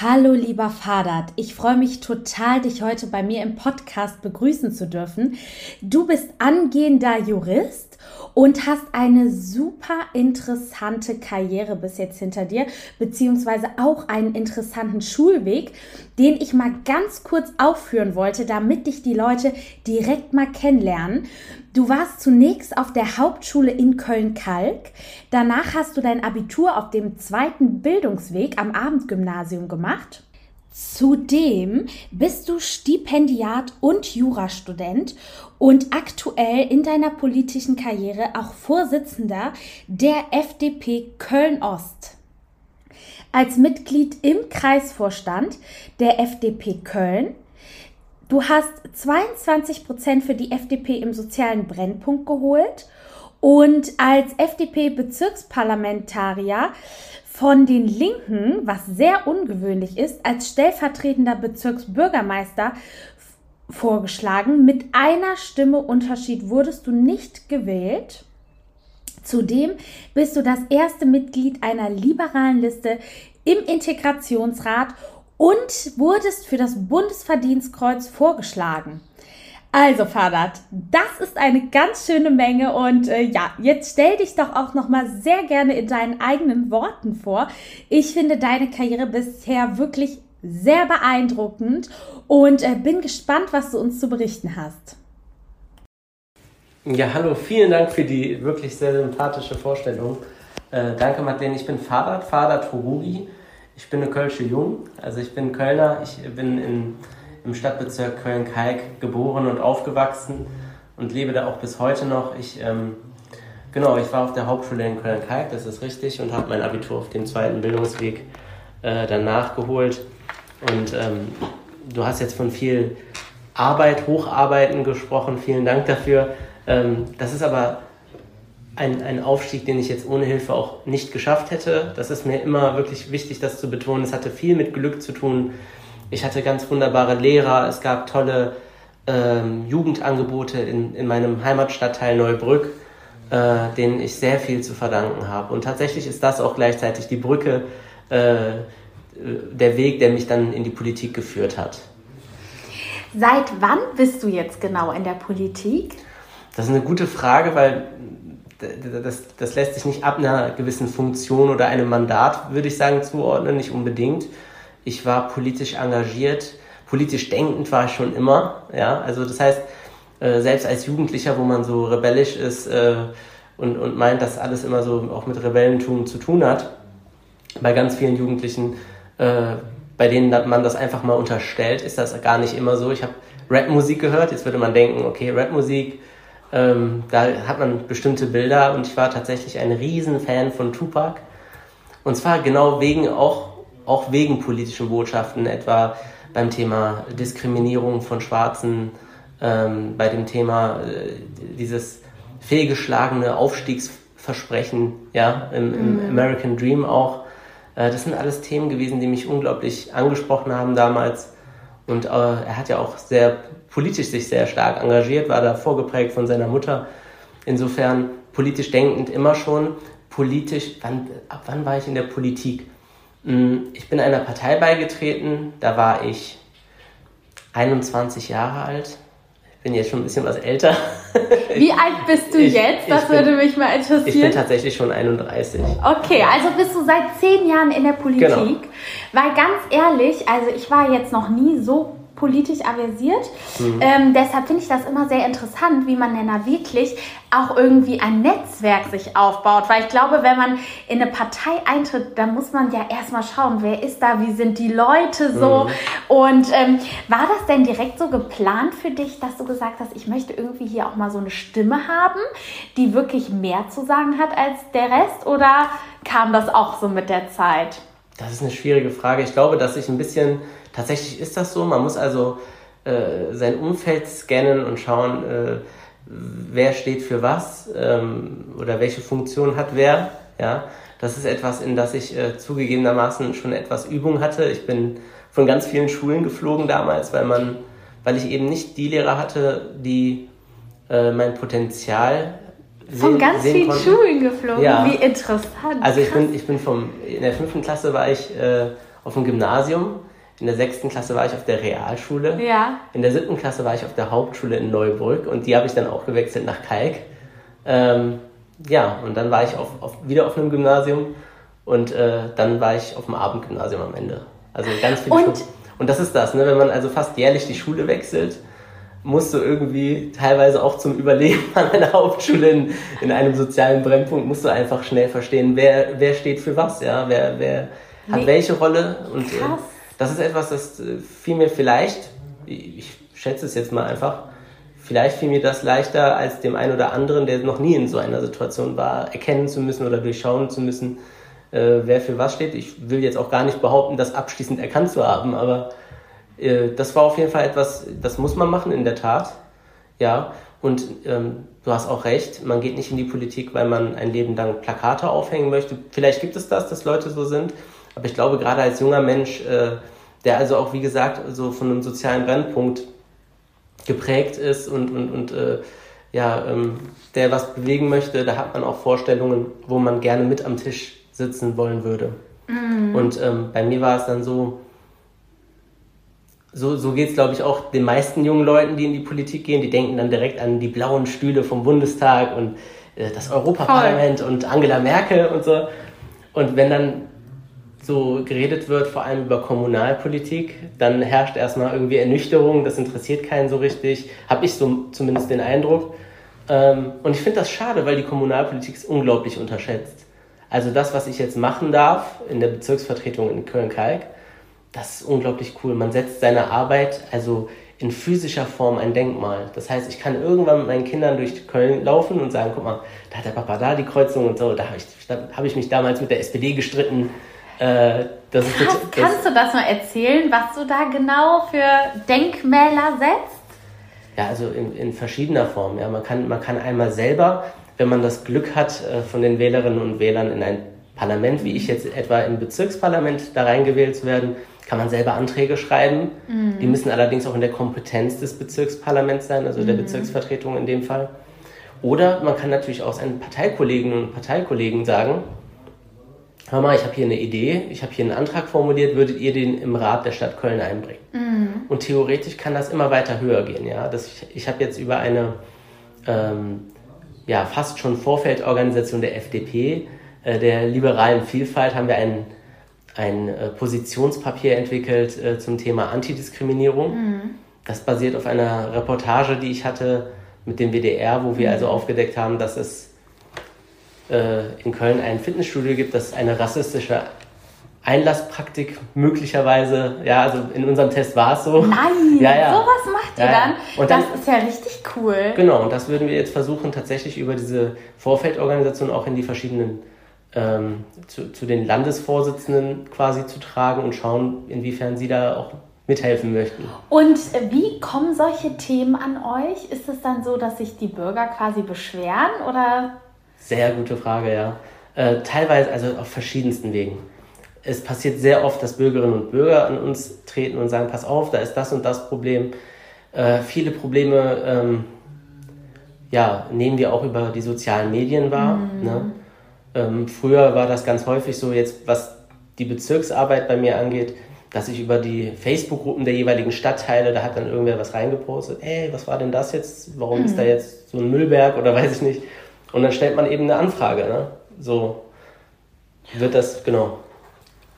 Hallo lieber Fadat, ich freue mich total, dich heute bei mir im Podcast begrüßen zu dürfen. Du bist angehender Jurist und hast eine super interessante Karriere bis jetzt hinter dir, beziehungsweise auch einen interessanten Schulweg, den ich mal ganz kurz aufführen wollte, damit dich die Leute direkt mal kennenlernen. Du warst zunächst auf der Hauptschule in Köln-Kalk. Danach hast du dein Abitur auf dem zweiten Bildungsweg am Abendgymnasium gemacht. Zudem bist du Stipendiat und Jurastudent und aktuell in deiner politischen Karriere auch Vorsitzender der FDP Köln-Ost. Als Mitglied im Kreisvorstand der FDP Köln. Du hast 22 Prozent für die FDP im sozialen Brennpunkt geholt und als FDP-Bezirksparlamentarier von den Linken, was sehr ungewöhnlich ist, als stellvertretender Bezirksbürgermeister vorgeschlagen. Mit einer Stimme Unterschied wurdest du nicht gewählt. Zudem bist du das erste Mitglied einer liberalen Liste im Integrationsrat und wurdest für das Bundesverdienstkreuz vorgeschlagen. Also, Fadat, das ist eine ganz schöne Menge und äh, ja, jetzt stell dich doch auch noch mal sehr gerne in deinen eigenen Worten vor. Ich finde deine Karriere bisher wirklich sehr beeindruckend und äh, bin gespannt, was du uns zu berichten hast. Ja, hallo, vielen Dank für die wirklich sehr sympathische Vorstellung. Äh, danke, Madeleine. Ich bin Fadat, Fadat Hurugi. Ich bin eine Kölsche Jung, also ich bin Kölner. Ich bin in im Stadtbezirk Köln-Kalk geboren und aufgewachsen und lebe da auch bis heute noch. Ich, ähm, genau, ich war auf der Hauptschule in Köln-Kalk, das ist richtig, und habe mein Abitur auf dem zweiten Bildungsweg äh, dann nachgeholt. Und ähm, du hast jetzt von viel Arbeit, Hocharbeiten gesprochen, vielen Dank dafür. Ähm, das ist aber ein, ein Aufstieg, den ich jetzt ohne Hilfe auch nicht geschafft hätte. Das ist mir immer wirklich wichtig, das zu betonen. Es hatte viel mit Glück zu tun, ich hatte ganz wunderbare Lehrer, es gab tolle ähm, Jugendangebote in, in meinem Heimatstadtteil Neubrück, äh, denen ich sehr viel zu verdanken habe. Und tatsächlich ist das auch gleichzeitig die Brücke, äh, der Weg, der mich dann in die Politik geführt hat. Seit wann bist du jetzt genau in der Politik? Das ist eine gute Frage, weil das, das lässt sich nicht ab einer gewissen Funktion oder einem Mandat, würde ich sagen, zuordnen, nicht unbedingt ich war politisch engagiert, politisch denkend war ich schon immer. Ja, also das heißt, äh, selbst als Jugendlicher, wo man so rebellisch ist äh, und, und meint, dass alles immer so auch mit Rebellentum zu tun hat, bei ganz vielen Jugendlichen, äh, bei denen man das einfach mal unterstellt, ist das gar nicht immer so. Ich habe Rapmusik gehört, jetzt würde man denken, okay, Rapmusik, ähm, da hat man bestimmte Bilder und ich war tatsächlich ein Riesenfan von Tupac. Und zwar genau wegen auch auch wegen politischen Botschaften, etwa beim Thema Diskriminierung von Schwarzen, ähm, bei dem Thema äh, dieses fehlgeschlagene Aufstiegsversprechen, ja, im, im mhm. American Dream auch. Äh, das sind alles Themen gewesen, die mich unglaublich angesprochen haben damals. Und äh, er hat ja auch sehr politisch sich sehr stark engagiert, war da vorgeprägt von seiner Mutter. Insofern politisch denkend immer schon. Politisch, wann, ab wann war ich in der Politik? Mm, ich bin einer Partei beigetreten, da war ich 21 Jahre alt. Ich bin jetzt schon ein bisschen was älter. Wie alt bist du ich, jetzt? Das bin, würde mich mal interessieren. Ich bin tatsächlich schon 31. Okay, also bist du seit zehn Jahren in der Politik. Genau. Weil ganz ehrlich, also ich war jetzt noch nie so politisch aversiert. Mhm. Ähm, deshalb finde ich das immer sehr interessant, wie man denn da wirklich auch irgendwie ein Netzwerk sich aufbaut. Weil ich glaube, wenn man in eine Partei eintritt, dann muss man ja erstmal schauen, wer ist da, wie sind die Leute so. Mhm. Und ähm, war das denn direkt so geplant für dich, dass du gesagt hast, ich möchte irgendwie hier auch mal so eine Stimme haben, die wirklich mehr zu sagen hat als der Rest? Oder kam das auch so mit der Zeit? Das ist eine schwierige Frage. Ich glaube, dass ich ein bisschen Tatsächlich ist das so. Man muss also äh, sein Umfeld scannen und schauen, äh, wer steht für was ähm, oder welche Funktion hat wer. Ja, das ist etwas, in das ich äh, zugegebenermaßen schon etwas Übung hatte. Ich bin von ganz vielen Schulen geflogen damals, weil man, weil ich eben nicht die Lehrer hatte, die äh, mein Potenzial von ganz vielen konnten. Schulen geflogen. Ja. Wie interessant. Also ich bin, ich bin vom in der fünften Klasse war ich äh, auf dem Gymnasium in der sechsten Klasse war ich auf der Realschule. Ja. In der siebten Klasse war ich auf der Hauptschule in Neuburg und die habe ich dann auch gewechselt nach Kalk. Ähm, ja, und dann war ich auf, auf, wieder auf einem Gymnasium und äh, dann war ich auf dem Abendgymnasium am Ende. Also ganz viele und, Schulen. Und das ist das, ne? wenn man also fast jährlich die Schule wechselt, musst du irgendwie teilweise auch zum Überleben an einer Hauptschule in, in einem sozialen Brennpunkt, musst du einfach schnell verstehen, wer, wer steht für was, ja, wer, wer hat nee. welche Rolle und äh, Krass das ist etwas, das äh, fiel mir vielleicht, ich schätze es jetzt mal einfach, vielleicht fiel mir das leichter als dem einen oder anderen, der noch nie in so einer Situation war, erkennen zu müssen oder durchschauen zu müssen, äh, wer für was steht. Ich will jetzt auch gar nicht behaupten, das abschließend erkannt zu haben, aber äh, das war auf jeden Fall etwas, das muss man machen in der Tat. Ja, und ähm, du hast auch recht, man geht nicht in die Politik, weil man ein Leben lang Plakate aufhängen möchte. Vielleicht gibt es das, dass Leute so sind. Aber ich glaube, gerade als junger Mensch, äh, der also auch, wie gesagt, so von einem sozialen Brennpunkt geprägt ist und, und, und äh, ja, ähm, der was bewegen möchte, da hat man auch Vorstellungen, wo man gerne mit am Tisch sitzen wollen würde. Mhm. Und ähm, bei mir war es dann so, so, so geht es, glaube ich, auch den meisten jungen Leuten, die in die Politik gehen. Die denken dann direkt an die blauen Stühle vom Bundestag und äh, das Europaparlament Voll. und Angela Merkel und so. Und wenn dann so geredet wird, vor allem über Kommunalpolitik, dann herrscht erstmal irgendwie Ernüchterung, das interessiert keinen so richtig, habe ich so zumindest den Eindruck. Ähm, und ich finde das schade, weil die Kommunalpolitik ist unglaublich unterschätzt. Also das, was ich jetzt machen darf in der Bezirksvertretung in Köln-Kalk, das ist unglaublich cool. Man setzt seine Arbeit also in physischer Form ein Denkmal. Das heißt, ich kann irgendwann mit meinen Kindern durch Köln laufen und sagen, guck mal, da hat der Papa da die Kreuzung und so, da habe ich, hab ich mich damals mit der SPD gestritten äh, das ist Krass, das, kannst du das mal erzählen, was du da genau für Denkmäler setzt? Ja, also in, in verschiedener Form. Ja. Man, kann, man kann einmal selber, wenn man das Glück hat, äh, von den Wählerinnen und Wählern in ein Parlament, wie ich jetzt etwa im Bezirksparlament da reingewählt zu werden, kann man selber Anträge schreiben. Mhm. Die müssen allerdings auch in der Kompetenz des Bezirksparlaments sein, also der mhm. Bezirksvertretung in dem Fall. Oder man kann natürlich auch seinen Parteikolleginnen und Parteikollegen sagen, hör mal, ich habe hier eine Idee, ich habe hier einen Antrag formuliert, würdet ihr den im Rat der Stadt Köln einbringen? Mhm. Und theoretisch kann das immer weiter höher gehen. Ja? Das, ich ich habe jetzt über eine ähm, ja, fast schon Vorfeldorganisation der FDP, äh, der liberalen Vielfalt, haben wir ein, ein äh, Positionspapier entwickelt äh, zum Thema Antidiskriminierung. Mhm. Das basiert auf einer Reportage, die ich hatte mit dem WDR, wo wir mhm. also aufgedeckt haben, dass es äh, in Köln ein Fitnessstudio gibt, das eine rassistische Einlasspraktik möglicherweise, ja, also in unserem Test war es so. Nein, ja, ja. sowas macht ihr ja, dann. Und das dann, ist ja richtig cool. Genau, und das würden wir jetzt versuchen, tatsächlich über diese Vorfeldorganisation auch in die verschiedenen, ähm, zu, zu den Landesvorsitzenden quasi zu tragen und schauen, inwiefern sie da auch mithelfen möchten. Und wie kommen solche Themen an euch? Ist es dann so, dass sich die Bürger quasi beschweren oder sehr gute Frage, ja. Äh, teilweise, also auf verschiedensten Wegen. Es passiert sehr oft, dass Bürgerinnen und Bürger an uns treten und sagen, pass auf, da ist das und das Problem. Äh, viele Probleme ähm, ja, nehmen wir auch über die sozialen Medien wahr. Mhm. Ne? Ähm, früher war das ganz häufig so, jetzt was die Bezirksarbeit bei mir angeht, dass ich über die Facebook-Gruppen der jeweiligen Stadtteile, da hat dann irgendwer was reingepostet, ey, was war denn das jetzt? Warum mhm. ist da jetzt so ein Müllberg oder weiß ich nicht? Und dann stellt man eben eine Anfrage. Ne? So wird das, genau.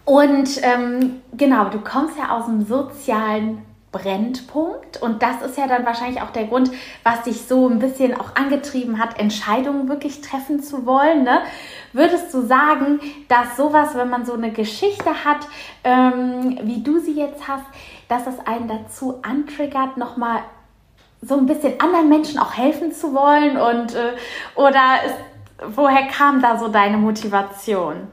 Und ähm, genau, du kommst ja aus dem sozialen Brennpunkt und das ist ja dann wahrscheinlich auch der Grund, was dich so ein bisschen auch angetrieben hat, Entscheidungen wirklich treffen zu wollen. Ne? Würdest du sagen, dass sowas, wenn man so eine Geschichte hat, ähm, wie du sie jetzt hast, dass es einen dazu antriggert, nochmal so ein bisschen anderen Menschen auch helfen zu wollen? Und, äh, oder ist, woher kam da so deine Motivation?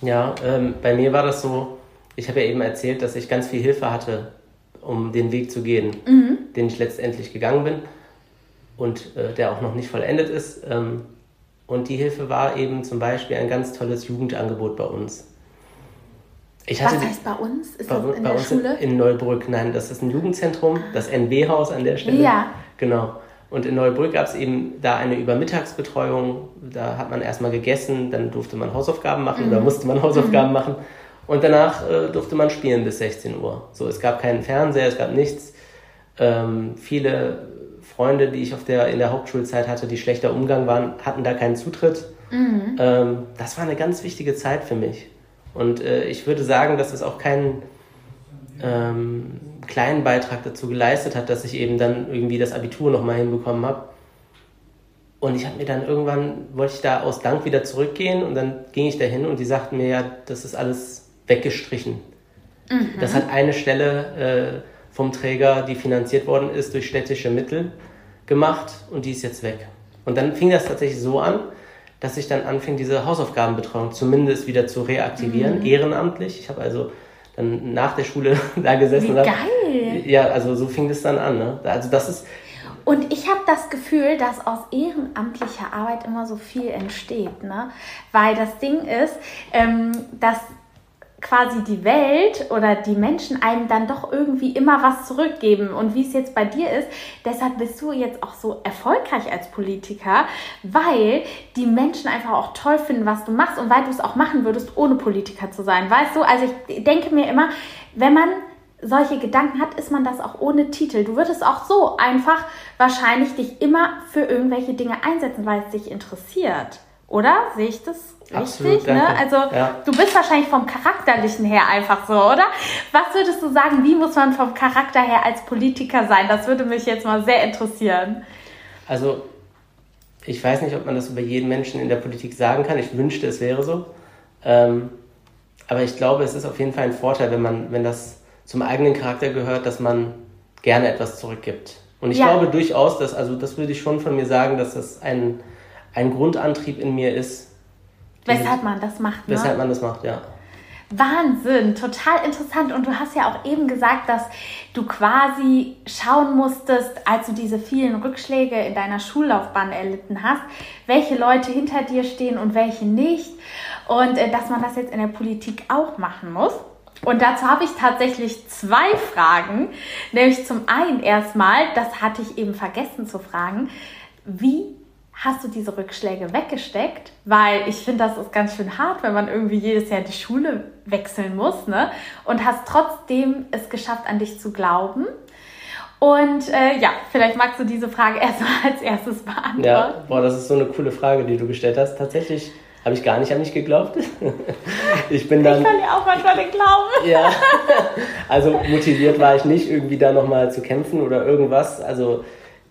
Ja, ähm, bei mir war das so, ich habe ja eben erzählt, dass ich ganz viel Hilfe hatte um den Weg zu gehen, mhm. den ich letztendlich gegangen bin und äh, der auch noch nicht vollendet ist. Ähm, und die Hilfe war eben zum Beispiel ein ganz tolles Jugendangebot bei uns. Ich Was heißt bei uns? Ist bei, das in bei der uns Schule? In Neubrück, nein, das ist ein Jugendzentrum, das NW-Haus an der Stelle. Ja. Genau. Und in Neubrück gab es eben da eine Übermittagsbetreuung. Da hat man erstmal gegessen, dann durfte man Hausaufgaben machen mhm. oder musste man Hausaufgaben mhm. machen. Und danach äh, durfte man spielen bis 16 Uhr. So, es gab keinen Fernseher, es gab nichts. Ähm, viele Freunde, die ich auf der, in der Hauptschulzeit hatte, die schlechter Umgang waren, hatten da keinen Zutritt. Mhm. Ähm, das war eine ganz wichtige Zeit für mich. Und äh, ich würde sagen, dass es auch keinen ähm, kleinen Beitrag dazu geleistet hat, dass ich eben dann irgendwie das Abitur nochmal hinbekommen habe. Und ich habe mir dann irgendwann, wollte ich da aus Dank wieder zurückgehen und dann ging ich da hin und die sagten mir ja, das ist alles weggestrichen. Mhm. Das hat eine Stelle äh, vom Träger, die finanziert worden ist durch städtische Mittel, gemacht und die ist jetzt weg. Und dann fing das tatsächlich so an, dass ich dann anfing, diese Hausaufgabenbetreuung zumindest wieder zu reaktivieren, mhm. ehrenamtlich. Ich habe also dann nach der Schule da gesessen. Wie geil! ja, also so fing das dann an. Ne? Also das ist. Und ich habe das Gefühl, dass aus ehrenamtlicher Arbeit immer so viel entsteht, ne? Weil das Ding ist, ähm, dass quasi die Welt oder die Menschen einem dann doch irgendwie immer was zurückgeben. Und wie es jetzt bei dir ist, deshalb bist du jetzt auch so erfolgreich als Politiker, weil die Menschen einfach auch toll finden, was du machst und weil du es auch machen würdest, ohne Politiker zu sein. Weißt du, also ich denke mir immer, wenn man solche Gedanken hat, ist man das auch ohne Titel. Du würdest auch so einfach wahrscheinlich dich immer für irgendwelche Dinge einsetzen, weil es dich interessiert. Oder? Sehe ich das richtig? Absolut, ne? Also ja. du bist wahrscheinlich vom Charakterlichen her einfach so, oder? Was würdest du sagen, wie muss man vom Charakter her als Politiker sein? Das würde mich jetzt mal sehr interessieren. Also ich weiß nicht, ob man das über jeden Menschen in der Politik sagen kann. Ich wünschte, es wäre so. Ähm, aber ich glaube, es ist auf jeden Fall ein Vorteil, wenn man, wenn das zum eigenen Charakter gehört, dass man gerne etwas zurückgibt. Und ich ja. glaube durchaus, dass, also das würde ich schon von mir sagen, dass das ein ein Grundantrieb in mir ist. Weshalb man das macht, ne? Weshalb man das macht, ja. Wahnsinn, total interessant. Und du hast ja auch eben gesagt, dass du quasi schauen musstest, als du diese vielen Rückschläge in deiner Schullaufbahn erlitten hast, welche Leute hinter dir stehen und welche nicht. Und äh, dass man das jetzt in der Politik auch machen muss. Und dazu habe ich tatsächlich zwei Fragen. Nämlich zum einen erstmal, das hatte ich eben vergessen zu fragen, wie hast du diese Rückschläge weggesteckt? Weil ich finde, das ist ganz schön hart, wenn man irgendwie jedes Jahr die Schule wechseln muss, ne? Und hast trotzdem es geschafft, an dich zu glauben. Und äh, ja, vielleicht magst du diese Frage erstmal als erstes beantworten. Ja, boah, das ist so eine coole Frage, die du gestellt hast. Tatsächlich habe ich gar nicht an mich geglaubt. ich bin dann. Ich kann dir auch manchmal den Glauben. ja. Also motiviert war ich nicht, irgendwie da nochmal zu kämpfen oder irgendwas. Also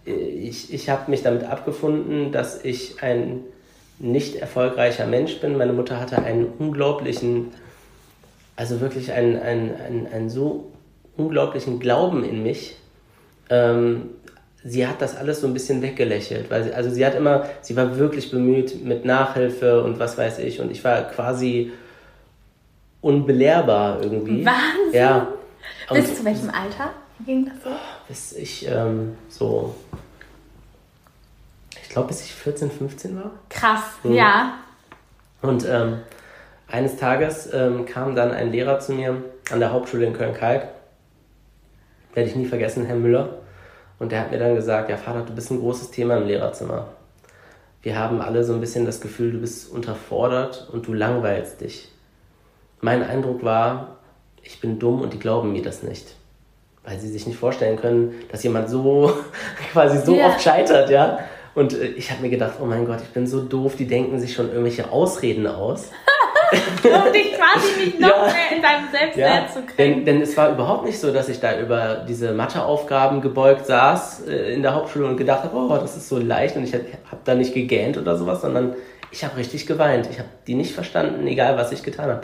ich, ich habe mich damit abgefunden, dass ich ein nicht erfolgreicher Mensch bin. Meine Mutter hatte einen unglaublichen, also wirklich einen, einen, einen, einen so unglaublichen Glauben in mich. Ähm, sie hat das alles so ein bisschen weggelächelt, weil sie, also sie hat immer, sie war wirklich bemüht mit Nachhilfe und was weiß ich und ich war quasi unbelehrbar irgendwie. Wahnsinn! Ja. Bis zu welchem Alter? Ging das so? Bis ich ähm, so, ich glaube, bis ich 14, 15 war. Krass, mhm. ja. Und ähm, eines Tages ähm, kam dann ein Lehrer zu mir an der Hauptschule in Köln-Kalk. Werde ich nie vergessen, Herr Müller. Und der hat mir dann gesagt, ja Vater, du bist ein großes Thema im Lehrerzimmer. Wir haben alle so ein bisschen das Gefühl, du bist unterfordert und du langweilst dich. Mein Eindruck war, ich bin dumm und die glauben mir das nicht weil sie sich nicht vorstellen können, dass jemand so quasi so yeah. oft scheitert, ja. Und äh, ich habe mir gedacht, oh mein Gott, ich bin so doof, die denken sich schon irgendwelche Ausreden aus. um dich quasi nicht noch ja. mehr in deinem Selbstwert ja. zu kriegen. Denn, denn, es war überhaupt nicht so, dass ich da über diese Matheaufgaben gebeugt saß äh, in der Hauptschule und gedacht habe, oh, das ist so leicht und ich habe da nicht gegähnt oder sowas, sondern ich habe richtig geweint. Ich habe die nicht verstanden, egal was ich getan habe.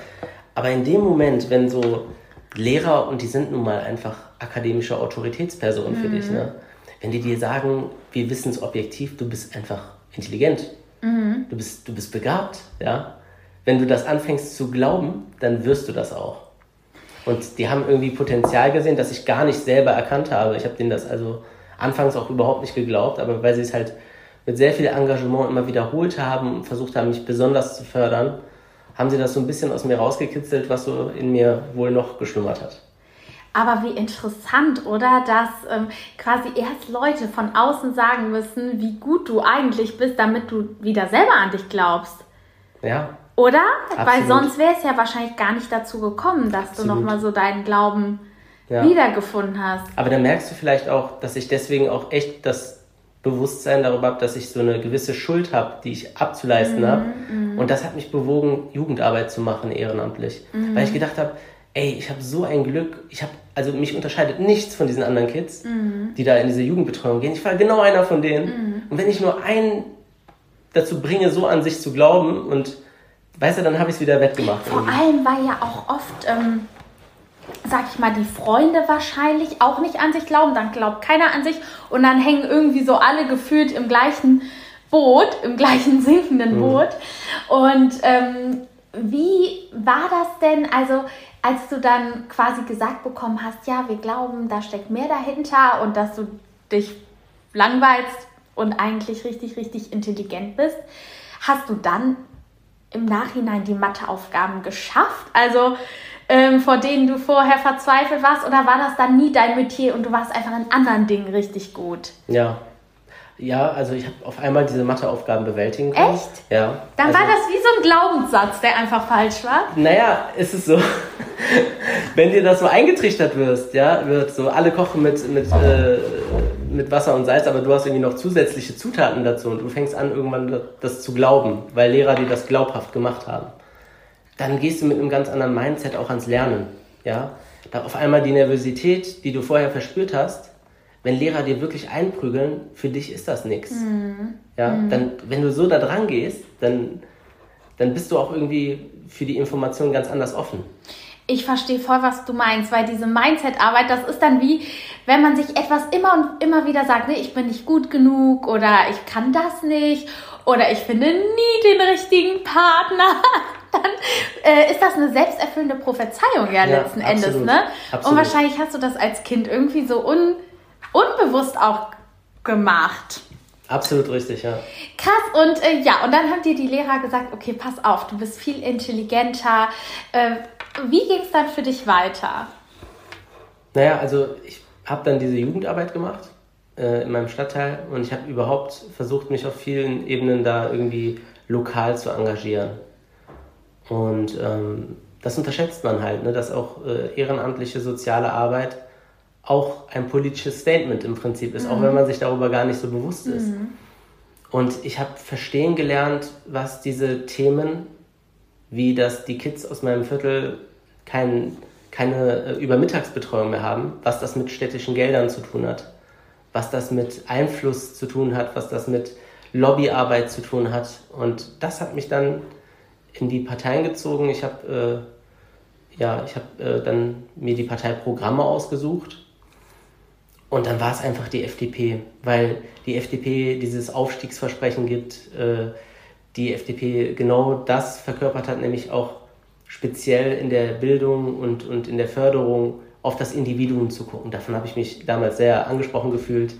Aber in dem Moment, wenn so Lehrer, und die sind nun mal einfach akademische Autoritätspersonen mhm. für dich, ne? wenn die dir sagen, wir wissen es objektiv, du bist einfach intelligent, mhm. du, bist, du bist begabt, ja. Wenn du das anfängst zu glauben, dann wirst du das auch. Und die haben irgendwie Potenzial gesehen, das ich gar nicht selber erkannt habe. Ich habe denen das also anfangs auch überhaupt nicht geglaubt, aber weil sie es halt mit sehr viel Engagement immer wiederholt haben und versucht haben, mich besonders zu fördern, haben sie das so ein bisschen aus mir rausgekitzelt, was so in mir wohl noch geschlummert hat. Aber wie interessant, oder? Dass ähm, quasi erst Leute von außen sagen müssen, wie gut du eigentlich bist, damit du wieder selber an dich glaubst. Ja. Oder? Absolut. Weil sonst wäre es ja wahrscheinlich gar nicht dazu gekommen, dass Absolut. du nochmal so deinen Glauben ja. wiedergefunden hast. Aber dann merkst du vielleicht auch, dass ich deswegen auch echt das Bewusstsein darüber habe, dass ich so eine gewisse Schuld habe, die ich abzuleisten mhm, habe. Mhm. Und das hat mich bewogen, Jugendarbeit zu machen, ehrenamtlich. Mhm. Weil ich gedacht habe, ey, ich habe so ein Glück, ich habe, also mich unterscheidet nichts von diesen anderen Kids, mhm. die da in diese Jugendbetreuung gehen. Ich war genau einer von denen. Mhm. Und wenn ich nur einen dazu bringe, so an sich zu glauben und weißt du, dann habe ich es wieder wettgemacht. Vor irgendwie. allem, weil ja auch oft, ähm, sag ich mal, die Freunde wahrscheinlich auch nicht an sich glauben, dann glaubt keiner an sich und dann hängen irgendwie so alle gefühlt im gleichen Boot, im gleichen sinkenden mhm. Boot. Und ähm, wie war das denn, also als du dann quasi gesagt bekommen hast, ja, wir glauben, da steckt mehr dahinter und dass du dich langweilst und eigentlich richtig, richtig intelligent bist, hast du dann im Nachhinein die Matheaufgaben geschafft? Also ähm, vor denen du vorher verzweifelt warst? Oder war das dann nie dein Metier und du warst einfach in anderen Dingen richtig gut? Ja. Ja, also ich habe auf einmal diese Matheaufgaben bewältigen können. Echt? Ja. Dann also, war das wie so ein Glaubenssatz, der einfach falsch war? Naja, ist es so. Wenn dir das so eingetrichtert wirst, ja, wird so, alle kochen mit, mit, äh, mit Wasser und Salz, aber du hast irgendwie noch zusätzliche Zutaten dazu und du fängst an, irgendwann das zu glauben, weil Lehrer dir das glaubhaft gemacht haben dann gehst du mit einem ganz anderen Mindset auch ans Lernen. Ja? Da auf einmal die Nervosität, die du vorher verspürt hast, wenn Lehrer dir wirklich einprügeln, für dich ist das nichts. Mhm. Ja? Mhm. Dann, wenn du so da dran gehst, dann, dann bist du auch irgendwie für die Information ganz anders offen. Ich verstehe voll, was du meinst, weil diese Mindset-Arbeit, das ist dann wie, wenn man sich etwas immer und immer wieder sagt, nee, ich bin nicht gut genug oder ich kann das nicht oder ich finde nie den richtigen Partner. dann äh, ist das eine selbsterfüllende Prophezeiung ja, ja letzten absolut, Endes, ne? Absolut. Und wahrscheinlich hast du das als Kind irgendwie so un, unbewusst auch gemacht. Absolut richtig, ja. Krass, und äh, ja, und dann haben dir die Lehrer gesagt, okay, pass auf, du bist viel intelligenter. Äh, wie ging es dann für dich weiter? Naja, also ich habe dann diese Jugendarbeit gemacht äh, in meinem Stadtteil und ich habe überhaupt versucht, mich auf vielen Ebenen da irgendwie lokal zu engagieren. Und ähm, das unterschätzt man halt, ne, dass auch äh, ehrenamtliche soziale Arbeit auch ein politisches Statement im Prinzip ist, mhm. auch wenn man sich darüber gar nicht so bewusst ist. Mhm. Und ich habe verstehen gelernt, was diese Themen, wie dass die Kids aus meinem Viertel kein, keine äh, Übermittagsbetreuung mehr haben, was das mit städtischen Geldern zu tun hat, was das mit Einfluss zu tun hat, was das mit Lobbyarbeit zu tun hat. Und das hat mich dann in die Parteien gezogen. Ich habe äh, ja, ich äh, dann mir die Parteiprogramme ausgesucht und dann war es einfach die FDP, weil die FDP dieses Aufstiegsversprechen gibt, äh, die FDP genau das verkörpert hat, nämlich auch speziell in der Bildung und, und in der Förderung auf das Individuum zu gucken. Davon habe ich mich damals sehr angesprochen gefühlt.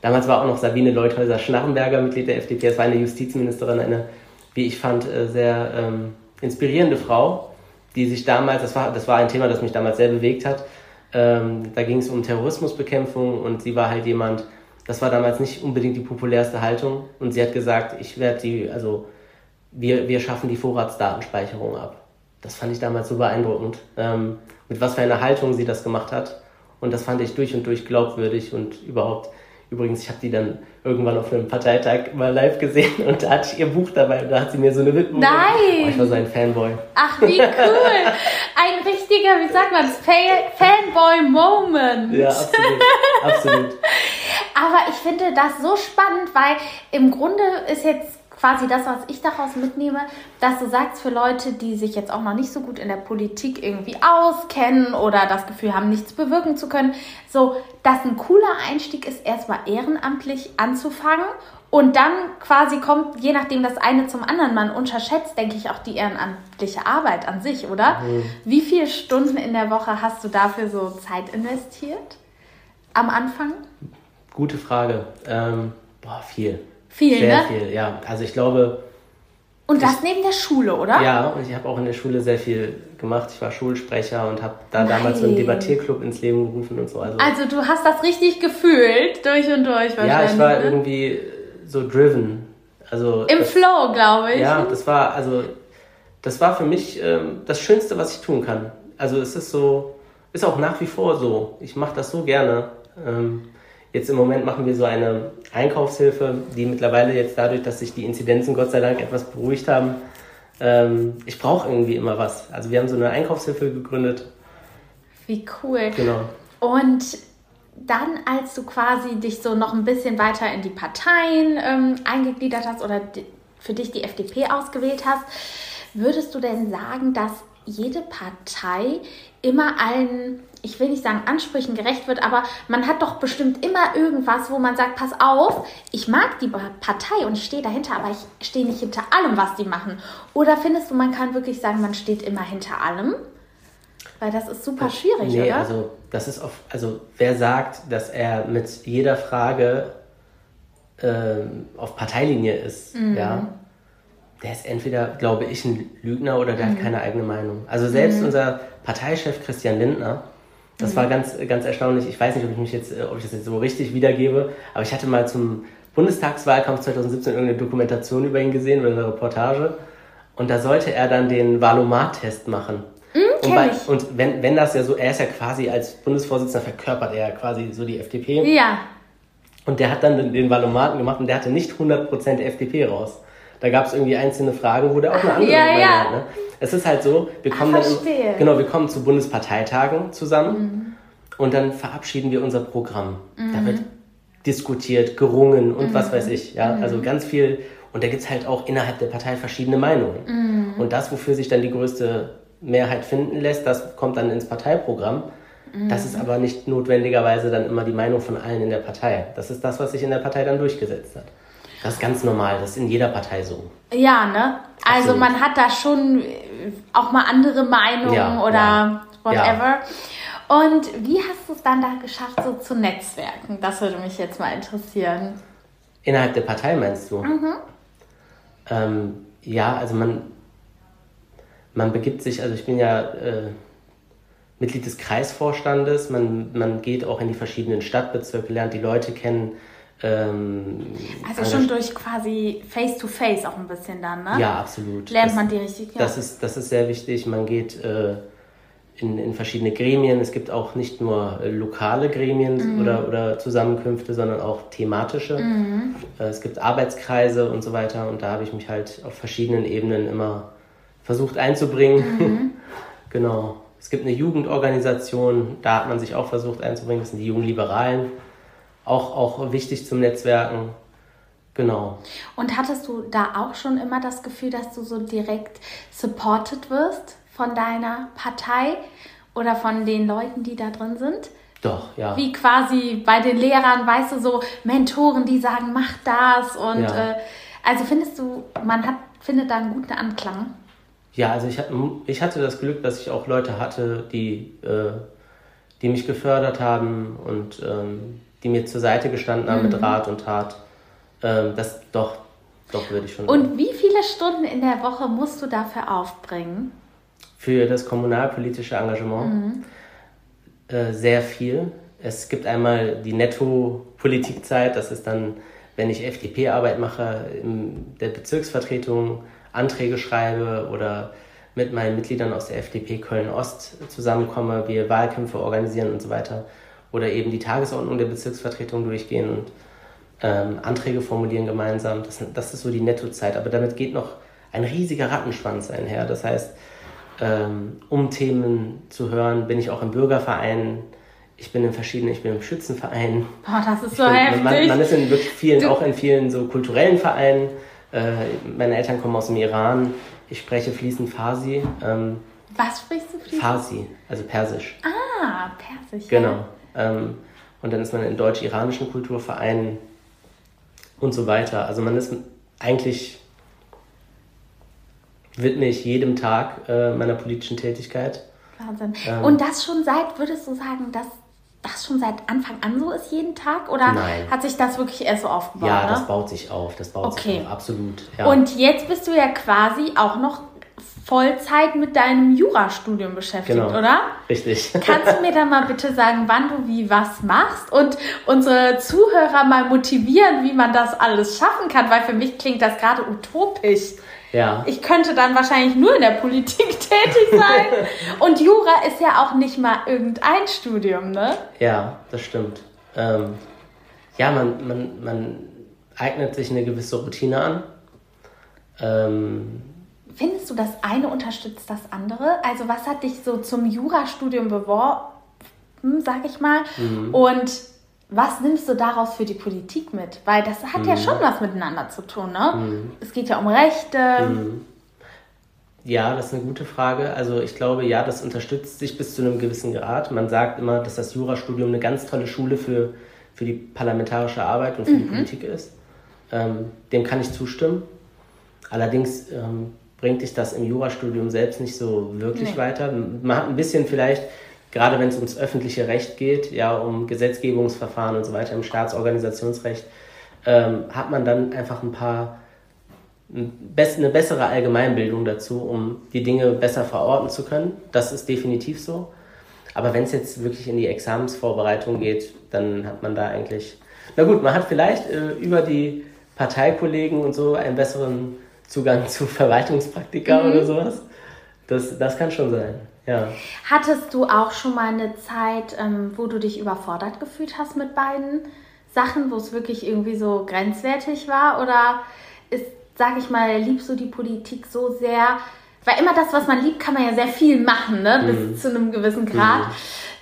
Damals war auch noch Sabine Leuthäuser-Schnarrenberger Mitglied der FDP. Es war eine Justizministerin, eine wie ich fand, äh, sehr ähm, inspirierende Frau, die sich damals, das war, das war ein Thema, das mich damals sehr bewegt hat, ähm, da ging es um Terrorismusbekämpfung und sie war halt jemand, das war damals nicht unbedingt die populärste Haltung und sie hat gesagt, ich werde die, also wir, wir schaffen die Vorratsdatenspeicherung ab. Das fand ich damals so beeindruckend, ähm, mit was für einer Haltung sie das gemacht hat. Und das fand ich durch und durch glaubwürdig und überhaupt Übrigens, ich habe die dann irgendwann auf einem Parteitag mal live gesehen und da hatte ich ihr Buch dabei und da hat sie mir so eine Widmung. Nein! Oh, ich war so ein Fanboy. Ach, wie cool! Ein richtiger, wie sagt man, Fanboy-Moment. Ja, absolut. absolut. Aber ich finde das so spannend, weil im Grunde ist jetzt quasi das, was ich daraus mitnehme, dass du sagst für Leute, die sich jetzt auch noch nicht so gut in der Politik irgendwie auskennen oder das Gefühl haben, nichts bewirken zu können, so, dass ein cooler Einstieg ist, erstmal ehrenamtlich anzufangen und dann quasi kommt, je nachdem das eine zum anderen, man unterschätzt, denke ich, auch die ehrenamtliche Arbeit an sich, oder? Mhm. Wie viele Stunden in der Woche hast du dafür so Zeit investiert? Am Anfang? Gute Frage. Ähm, boah, viel. Viel, sehr ne? viel, ja. Also ich glaube. Und das ich, neben der Schule, oder? Ja, und ich habe auch in der Schule sehr viel gemacht. Ich war Schulsprecher und habe da Nein. damals so einen Debattierclub ins Leben gerufen und so. Also, also du hast das richtig gefühlt, durch und durch wahrscheinlich. Ja, ich war ne? irgendwie so driven. Also Im das, Flow, glaube ich. Ja, das war, also, das war für mich ähm, das Schönste, was ich tun kann. Also es ist so, ist auch nach wie vor so. Ich mache das so gerne. Ähm, Jetzt im Moment machen wir so eine Einkaufshilfe, die mittlerweile jetzt dadurch, dass sich die Inzidenzen Gott sei Dank etwas beruhigt haben, ähm, ich brauche irgendwie immer was. Also wir haben so eine Einkaufshilfe gegründet. Wie cool. Genau. Und dann, als du quasi dich so noch ein bisschen weiter in die Parteien ähm, eingegliedert hast oder für dich die FDP ausgewählt hast, würdest du denn sagen, dass jede Partei immer allen, ich will nicht sagen Ansprüchen gerecht wird, aber man hat doch bestimmt immer irgendwas, wo man sagt, pass auf, ich mag die Partei und ich stehe dahinter, aber ich stehe nicht hinter allem, was die machen. Oder findest du, man kann wirklich sagen, man steht immer hinter allem? Weil das ist super schwierig, nee, oder? Also, das ist oft, also wer sagt, dass er mit jeder Frage ähm, auf Parteilinie ist, mhm. ja, der ist entweder, glaube ich, ein Lügner oder der mhm. hat keine eigene Meinung. Also selbst mhm. unser Parteichef Christian Lindner, das mhm. war ganz, ganz erstaunlich. Ich weiß nicht, ob ich mich jetzt, äh, ob ich das jetzt so richtig wiedergebe, aber ich hatte mal zum Bundestagswahlkampf 2017 irgendeine Dokumentation über ihn gesehen oder eine Reportage. Und da sollte er dann den Valomat-Test machen. Mhm, und, bei, und wenn, wenn das ja so, er ist ja quasi als Bundesvorsitzender verkörpert er ja quasi so die FDP. Ja. Und der hat dann den Valomaten gemacht und der hatte nicht 100% FDP raus. Da gab es irgendwie einzelne Fragen, wo der auch eine andere ja, ja. hat. Ne? Es ist halt so, wir kommen, Ach, dann, genau, wir kommen zu Bundesparteitagen zusammen mhm. und dann verabschieden wir unser Programm. Mhm. Da wird diskutiert, gerungen und mhm. was weiß ich. Ja? Also mhm. ganz viel. Und da gibt es halt auch innerhalb der Partei verschiedene Meinungen. Mhm. Und das, wofür sich dann die größte Mehrheit finden lässt, das kommt dann ins Parteiprogramm. Das ist aber nicht notwendigerweise dann immer die Meinung von allen in der Partei. Das ist das, was sich in der Partei dann durchgesetzt hat. Das ist ganz normal, das ist in jeder Partei so. Ja, ne? Also Absolut. man hat da schon äh, auch mal andere Meinungen ja, oder ja. whatever. Ja. Und wie hast du es dann da geschafft, so zu netzwerken? Das würde mich jetzt mal interessieren. Innerhalb der Partei meinst du? Mhm. Ähm, ja, also man, man begibt sich, also ich bin ja äh, Mitglied des Kreisvorstandes, man, man geht auch in die verschiedenen Stadtbezirke, lernt die Leute kennen, ähm, also schon durch quasi Face-to-Face -face auch ein bisschen dann, ne? Ja, absolut. Lernt das, man die richtig? Ja. Das, ist, das ist sehr wichtig. Man geht äh, in, in verschiedene Gremien. Es gibt auch nicht nur äh, lokale Gremien mhm. oder, oder Zusammenkünfte, sondern auch thematische. Mhm. Äh, es gibt Arbeitskreise und so weiter. Und da habe ich mich halt auf verschiedenen Ebenen immer versucht einzubringen. Mhm. genau. Es gibt eine Jugendorganisation, da hat man sich auch versucht einzubringen. Das sind die Jugendliberalen auch, auch wichtig zum Netzwerken. Genau. Und hattest du da auch schon immer das Gefühl, dass du so direkt supported wirst von deiner Partei oder von den Leuten, die da drin sind? Doch, ja. Wie quasi bei den Lehrern, weißt du, so Mentoren, die sagen, mach das und ja. äh, also findest du, man hat, findet da einen guten Anklang? Ja, also ich, ich hatte das Glück, dass ich auch Leute hatte, die, äh, die mich gefördert haben und ähm, die mir zur Seite gestanden haben mhm. mit Rat und Tat. Ähm, das doch, doch würde ich schon Und sagen. wie viele Stunden in der Woche musst du dafür aufbringen? Für das kommunalpolitische Engagement mhm. äh, sehr viel. Es gibt einmal die Netto-Politikzeit, das ist dann, wenn ich FDP-Arbeit mache, in der Bezirksvertretung Anträge schreibe oder mit meinen Mitgliedern aus der FDP Köln-Ost zusammenkomme, wir Wahlkämpfe organisieren und so weiter oder eben die Tagesordnung der Bezirksvertretung durchgehen und ähm, Anträge formulieren gemeinsam. Das, das ist so die Nettozeit. Aber damit geht noch ein riesiger Rattenschwanz einher. Das heißt, ähm, um Themen zu hören, bin ich auch im Bürgerverein. Ich bin in verschiedenen, ich bin im Schützenverein. Boah, das ist so bin, heftig. Man, man, ist in wirklich vielen, du auch in vielen so kulturellen Vereinen. Äh, meine Eltern kommen aus dem Iran. Ich spreche fließend Farsi. Ähm, Was sprichst du fließend? Farsi, also Persisch. Ah, Persisch. Genau. Ähm, und dann ist man in deutsch-iranischen Kulturvereinen und so weiter. Also man ist eigentlich widme ich jedem Tag äh, meiner politischen Tätigkeit. Wahnsinn. Ähm, und das schon seit, würdest du sagen, dass das schon seit Anfang an so ist, jeden Tag? Oder Nein. hat sich das wirklich erst so aufgebaut? Ja, ne? das baut sich auf. Das baut Okay. sich auf, absolut. Ja. Und jetzt bist du ja quasi auch noch Vollzeit mit deinem Jurastudium beschäftigt, Genau. oder? Richtig. Kannst du mir dann mal bitte sagen, wann du wie was machst und unsere Zuhörer mal motivieren, wie man das alles schaffen kann? Weil für mich klingt das gerade utopisch. ja. Ich könnte dann wahrscheinlich nur in der Politik tätig sein. Und Jura ist ja auch nicht mal irgendein Studium, ne? Ja, das stimmt. Ähm, ja, man, man, man eignet sich eine gewisse Routine an. Ähm, Findest du, das eine unterstützt das andere? Also was hat dich so zum Jurastudium beworben, sag ich mal? Und was nimmst du daraus für die Politik mit? Weil das hat ja schon was miteinander zu tun, ne? Es geht ja um Rechte. ja, das ist eine gute Frage. Also ich glaube, ja, das unterstützt sich bis zu einem gewissen Grad. Man sagt immer, dass das Jurastudium eine ganz tolle Schule für, für die parlamentarische Arbeit und für die Politik ist. Ähm, dem kann ich zustimmen. Allerdings ähm, bringt dich das im Jurastudium selbst nicht so wirklich Nee. weiter. Man hat ein bisschen vielleicht, gerade wenn es ums öffentliche Recht geht, ja, um Gesetzgebungsverfahren und so weiter im Staatsorganisationsrecht, ähm, hat man dann einfach ein paar eine bessere Allgemeinbildung dazu, um die Dinge besser verorten zu können. Das ist definitiv so. Aber wenn es jetzt wirklich in die Examensvorbereitung geht, dann hat man da eigentlich. Na gut, man hat vielleicht äh, über die Parteikollegen und so einen besseren Zugang zu Verwaltungspraktika oder sowas. Das, das kann schon sein, ja. Hattest du auch schon mal eine Zeit, ähm, wo du dich überfordert gefühlt hast mit beiden Sachen, wo es wirklich irgendwie so grenzwertig war? Oder ist, sag ich mal, liebst du die Politik so sehr? Weil immer das, was man liebt, kann man ja sehr viel machen, ne? bis zu einem gewissen Grad.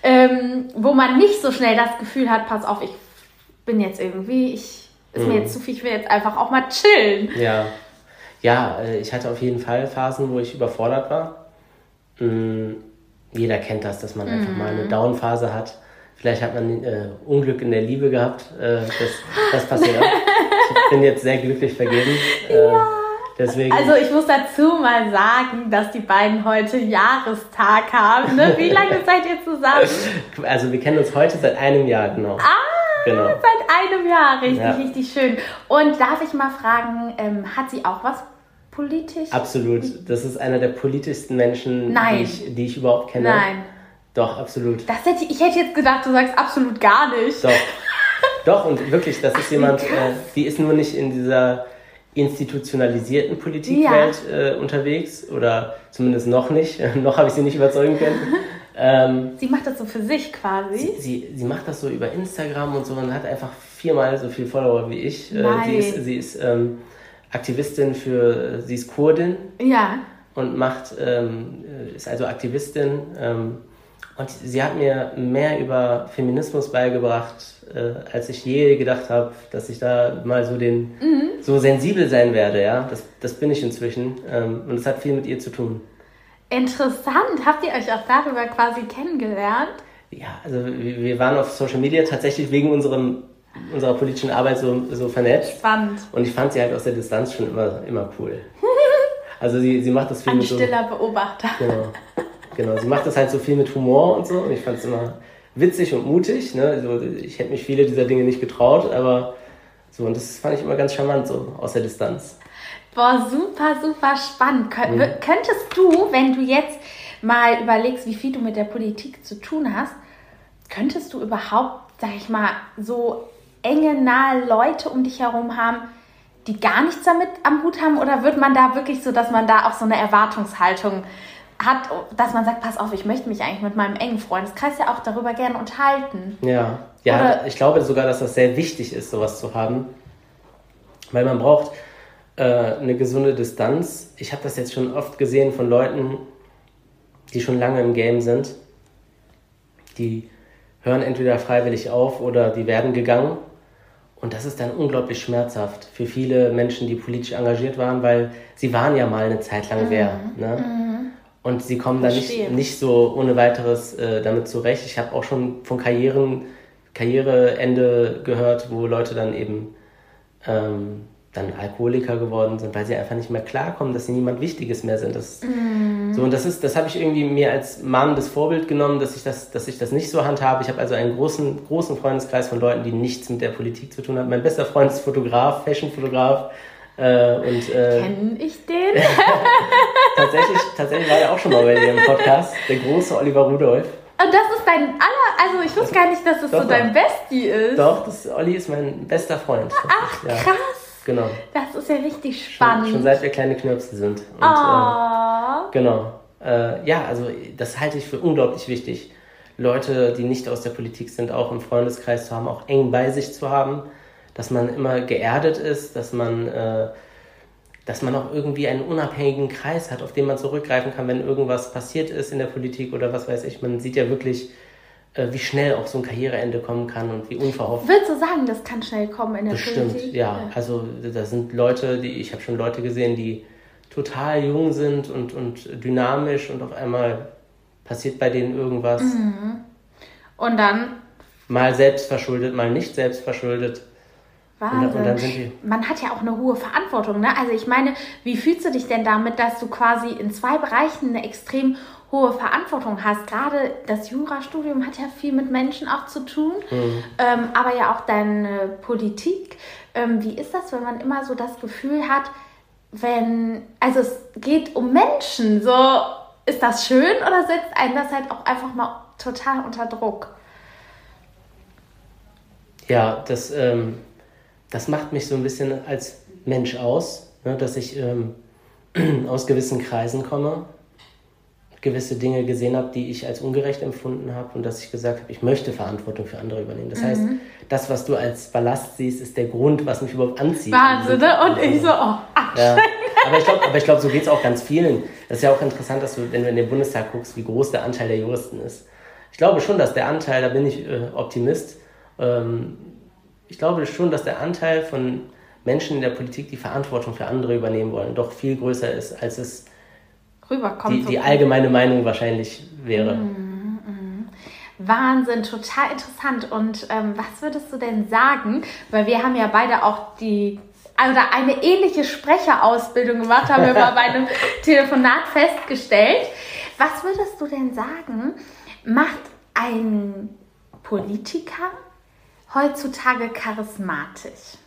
Ähm, wo man nicht so schnell das Gefühl hat, pass auf, ich bin jetzt irgendwie, ich, ist mir jetzt zu viel, ich will jetzt einfach auch mal chillen. Ja, ja äh, ich hatte auf jeden Fall Phasen, wo ich überfordert war. Mm, Jeder kennt das, dass man einfach mal eine Down-Phase hat. Vielleicht hat man äh, Unglück in der Liebe gehabt. Äh, das, das passiert auch. Ich bin jetzt sehr glücklich vergeben. Äh, Deswegen, Also ich muss dazu mal sagen, dass die beiden heute Jahrestag haben. Ne? Wie lange seid ihr zusammen? also wir kennen uns heute seit einem Jahr, genau. Ah, genau. Seit einem Jahr, richtig, Ja. richtig schön. Und darf ich mal fragen, ähm, hat sie auch was politisch? Absolut. Das ist einer der politischsten Menschen. Die, ich, die ich überhaupt kenne. Nein. Doch, absolut. Das hätte, ich hätte jetzt gedacht, du sagst absolut gar nicht. Doch. Doch, und wirklich, das ist jemand, äh, die ist nur nicht in dieser institutionalisierten Politikwelt äh, unterwegs oder zumindest noch nicht. noch habe ich sie nicht überzeugen können. Ähm, Sie macht das so für sich quasi. sie, sie macht das so über Instagram und so und hat einfach viermal so viel Follower wie ich. Äh, sie ist, sie ist ähm, Aktivistin für, sie ist Kurdin Ja. und macht, ähm, äh, ist also Aktivistin. Ähm, und sie hat mir mehr über Feminismus beigebracht, äh, als ich je gedacht habe, dass ich da mal so den so sensibel sein werde. Ja, das, das bin ich inzwischen. Ähm, und es hat viel mit ihr zu tun. Interessant. Habt ihr euch auch darüber quasi kennengelernt? Ja, also wir waren auf Social Media tatsächlich wegen unserem, unserer politischen Arbeit so, so vernetzt. Spannend. Und ich fand sie halt aus der Distanz schon immer, immer cool. Also sie, sie macht das viel Ein mit so. stiller Beobachter. Genau. genau. Sie macht das halt so viel mit Humor und so. Und ich fand es immer witzig und mutig. Ne? Also ich hätte mich viele dieser Dinge nicht getraut, aber so, und das fand ich immer ganz charmant, so aus der Distanz. Boah, super, super spannend. Kön w- Könntest du, wenn du jetzt mal überlegst, wie viel du mit der Politik zu tun hast, könntest du überhaupt, sag ich mal, so enge, nahe Leute um dich herum haben, die gar nichts damit am Hut haben? Oder wird man da wirklich so, dass man da auch so eine Erwartungshaltung hat, dass man sagt, pass auf, ich möchte mich eigentlich mit meinem engen Freundeskreis ja auch darüber gerne unterhalten? Ja, ja Oder- ich glaube sogar, dass das sehr wichtig ist, sowas zu haben. Weil man braucht äh, eine gesunde Distanz. Ich habe das jetzt schon oft gesehen von Leuten, die schon lange im Game sind. Die hören entweder freiwillig auf oder die werden gegangen. Und das ist dann unglaublich schmerzhaft für viele Menschen, die politisch engagiert waren, weil sie waren ja mal eine Zeit lang wer. Ne? Und sie kommen da nicht, nicht so ohne weiteres äh, damit zurecht. Ich habe auch schon von Karrieren, Karriereende gehört, wo Leute dann eben ähm, dann Alkoholiker geworden sind, weil sie einfach nicht mehr klarkommen, dass sie niemand Wichtiges mehr sind. Das, mm. So, und das ist, das habe ich irgendwie mir als mahnendes Vorbild genommen, dass ich das, dass ich das nicht so handhabe. Ich habe also einen großen, großen Freundeskreis von Leuten, die nichts mit der Politik zu tun haben. Mein bester Freund ist Fotograf, Fashionfotograf. Äh, und, äh, Kenn ich den? tatsächlich, tatsächlich war er auch schon mal bei dir im Podcast, der große Oliver Rudolph. Und das ist dein aller, also ich wusste gar nicht, dass das doch, so dein Bestie ist. Doch, das, Olli ist mein bester Freund. Ach, ja. krass. Genau. Das ist ja richtig spannend. Schon, schon seit wir kleine Knirpse sind. Und, oh. äh, genau. Äh, ja, also das halte ich für unglaublich wichtig. Leute, die nicht aus der Politik sind, auch im Freundeskreis zu haben, auch eng bei sich zu haben, dass man immer geerdet ist, dass man, äh, dass man auch irgendwie einen unabhängigen Kreis hat, auf den man zurückgreifen kann, wenn irgendwas passiert ist in der Politik oder was weiß ich. Man sieht ja wirklich, wie schnell auch so ein Karriereende kommen kann und wie unverhofft. Würdest du sagen, das kann schnell kommen in der Bestimmt, Politik? ja. ja. Also da sind Leute, die ich habe schon Leute gesehen, die total jung sind und, und dynamisch und auf einmal passiert bei denen irgendwas. Mhm. Und dann? Mal selbst verschuldet, mal nicht selbst verschuldet. Wahnsinn. Und dann sind die Man hat ja auch eine hohe Verantwortung. Ne? Also ich meine, wie fühlst du dich denn damit, dass du quasi in zwei Bereichen eine extrem hohe Verantwortung hast. Gerade das Jurastudium hat ja viel mit Menschen auch zu tun, mhm. ähm, aber ja auch deine Politik. Ähm, wie ist das, wenn man immer so das Gefühl hat, wenn, also es geht um Menschen, so ist das schön oder setzt einen das halt auch einfach mal total unter Druck? Ja, das, ähm, das macht mich so ein bisschen als Mensch aus, ne, dass ich ähm, aus gewissen Kreisen komme gewisse Dinge gesehen habe, die ich als ungerecht empfunden habe und dass ich gesagt habe, ich möchte Verantwortung für andere übernehmen. Das mhm. heißt, das, was du als Ballast siehst, ist der Grund, was mich überhaupt anzieht. Wahnsinn, ne? Und ich so, oh, ja. Aber ich glaube, glaub, so geht es auch ganz vielen. Das ist ja auch interessant, dass du, wenn du in den Bundestag guckst, wie groß der Anteil der Juristen ist. Ich glaube schon, dass der Anteil, da bin ich äh, Optimist, ähm, ich glaube schon, dass der Anteil von Menschen in der Politik, die Verantwortung für andere übernehmen wollen, doch viel größer ist, als es rüberkommt. Die, die allgemeine Meinung wahrscheinlich wäre. Mm, mm. Wahnsinn, total interessant. Und ähm, was würdest du denn sagen? Weil wir haben ja beide auch die oder eine ähnliche Sprecherausbildung gemacht, haben wir mal bei einem Telefonat festgestellt. Was würdest du denn sagen, macht ein Politiker heutzutage charismatisch?